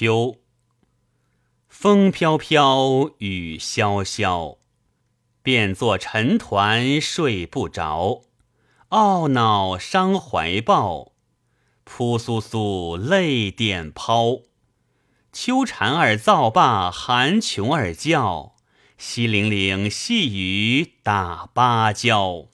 秋风飘飘，雨潇潇，变作尘团睡不着，懊恼伤怀抱，扑簌簌泪点抛。秋蝉儿噪罢，寒琼儿叫，淅零零细雨打芭蕉。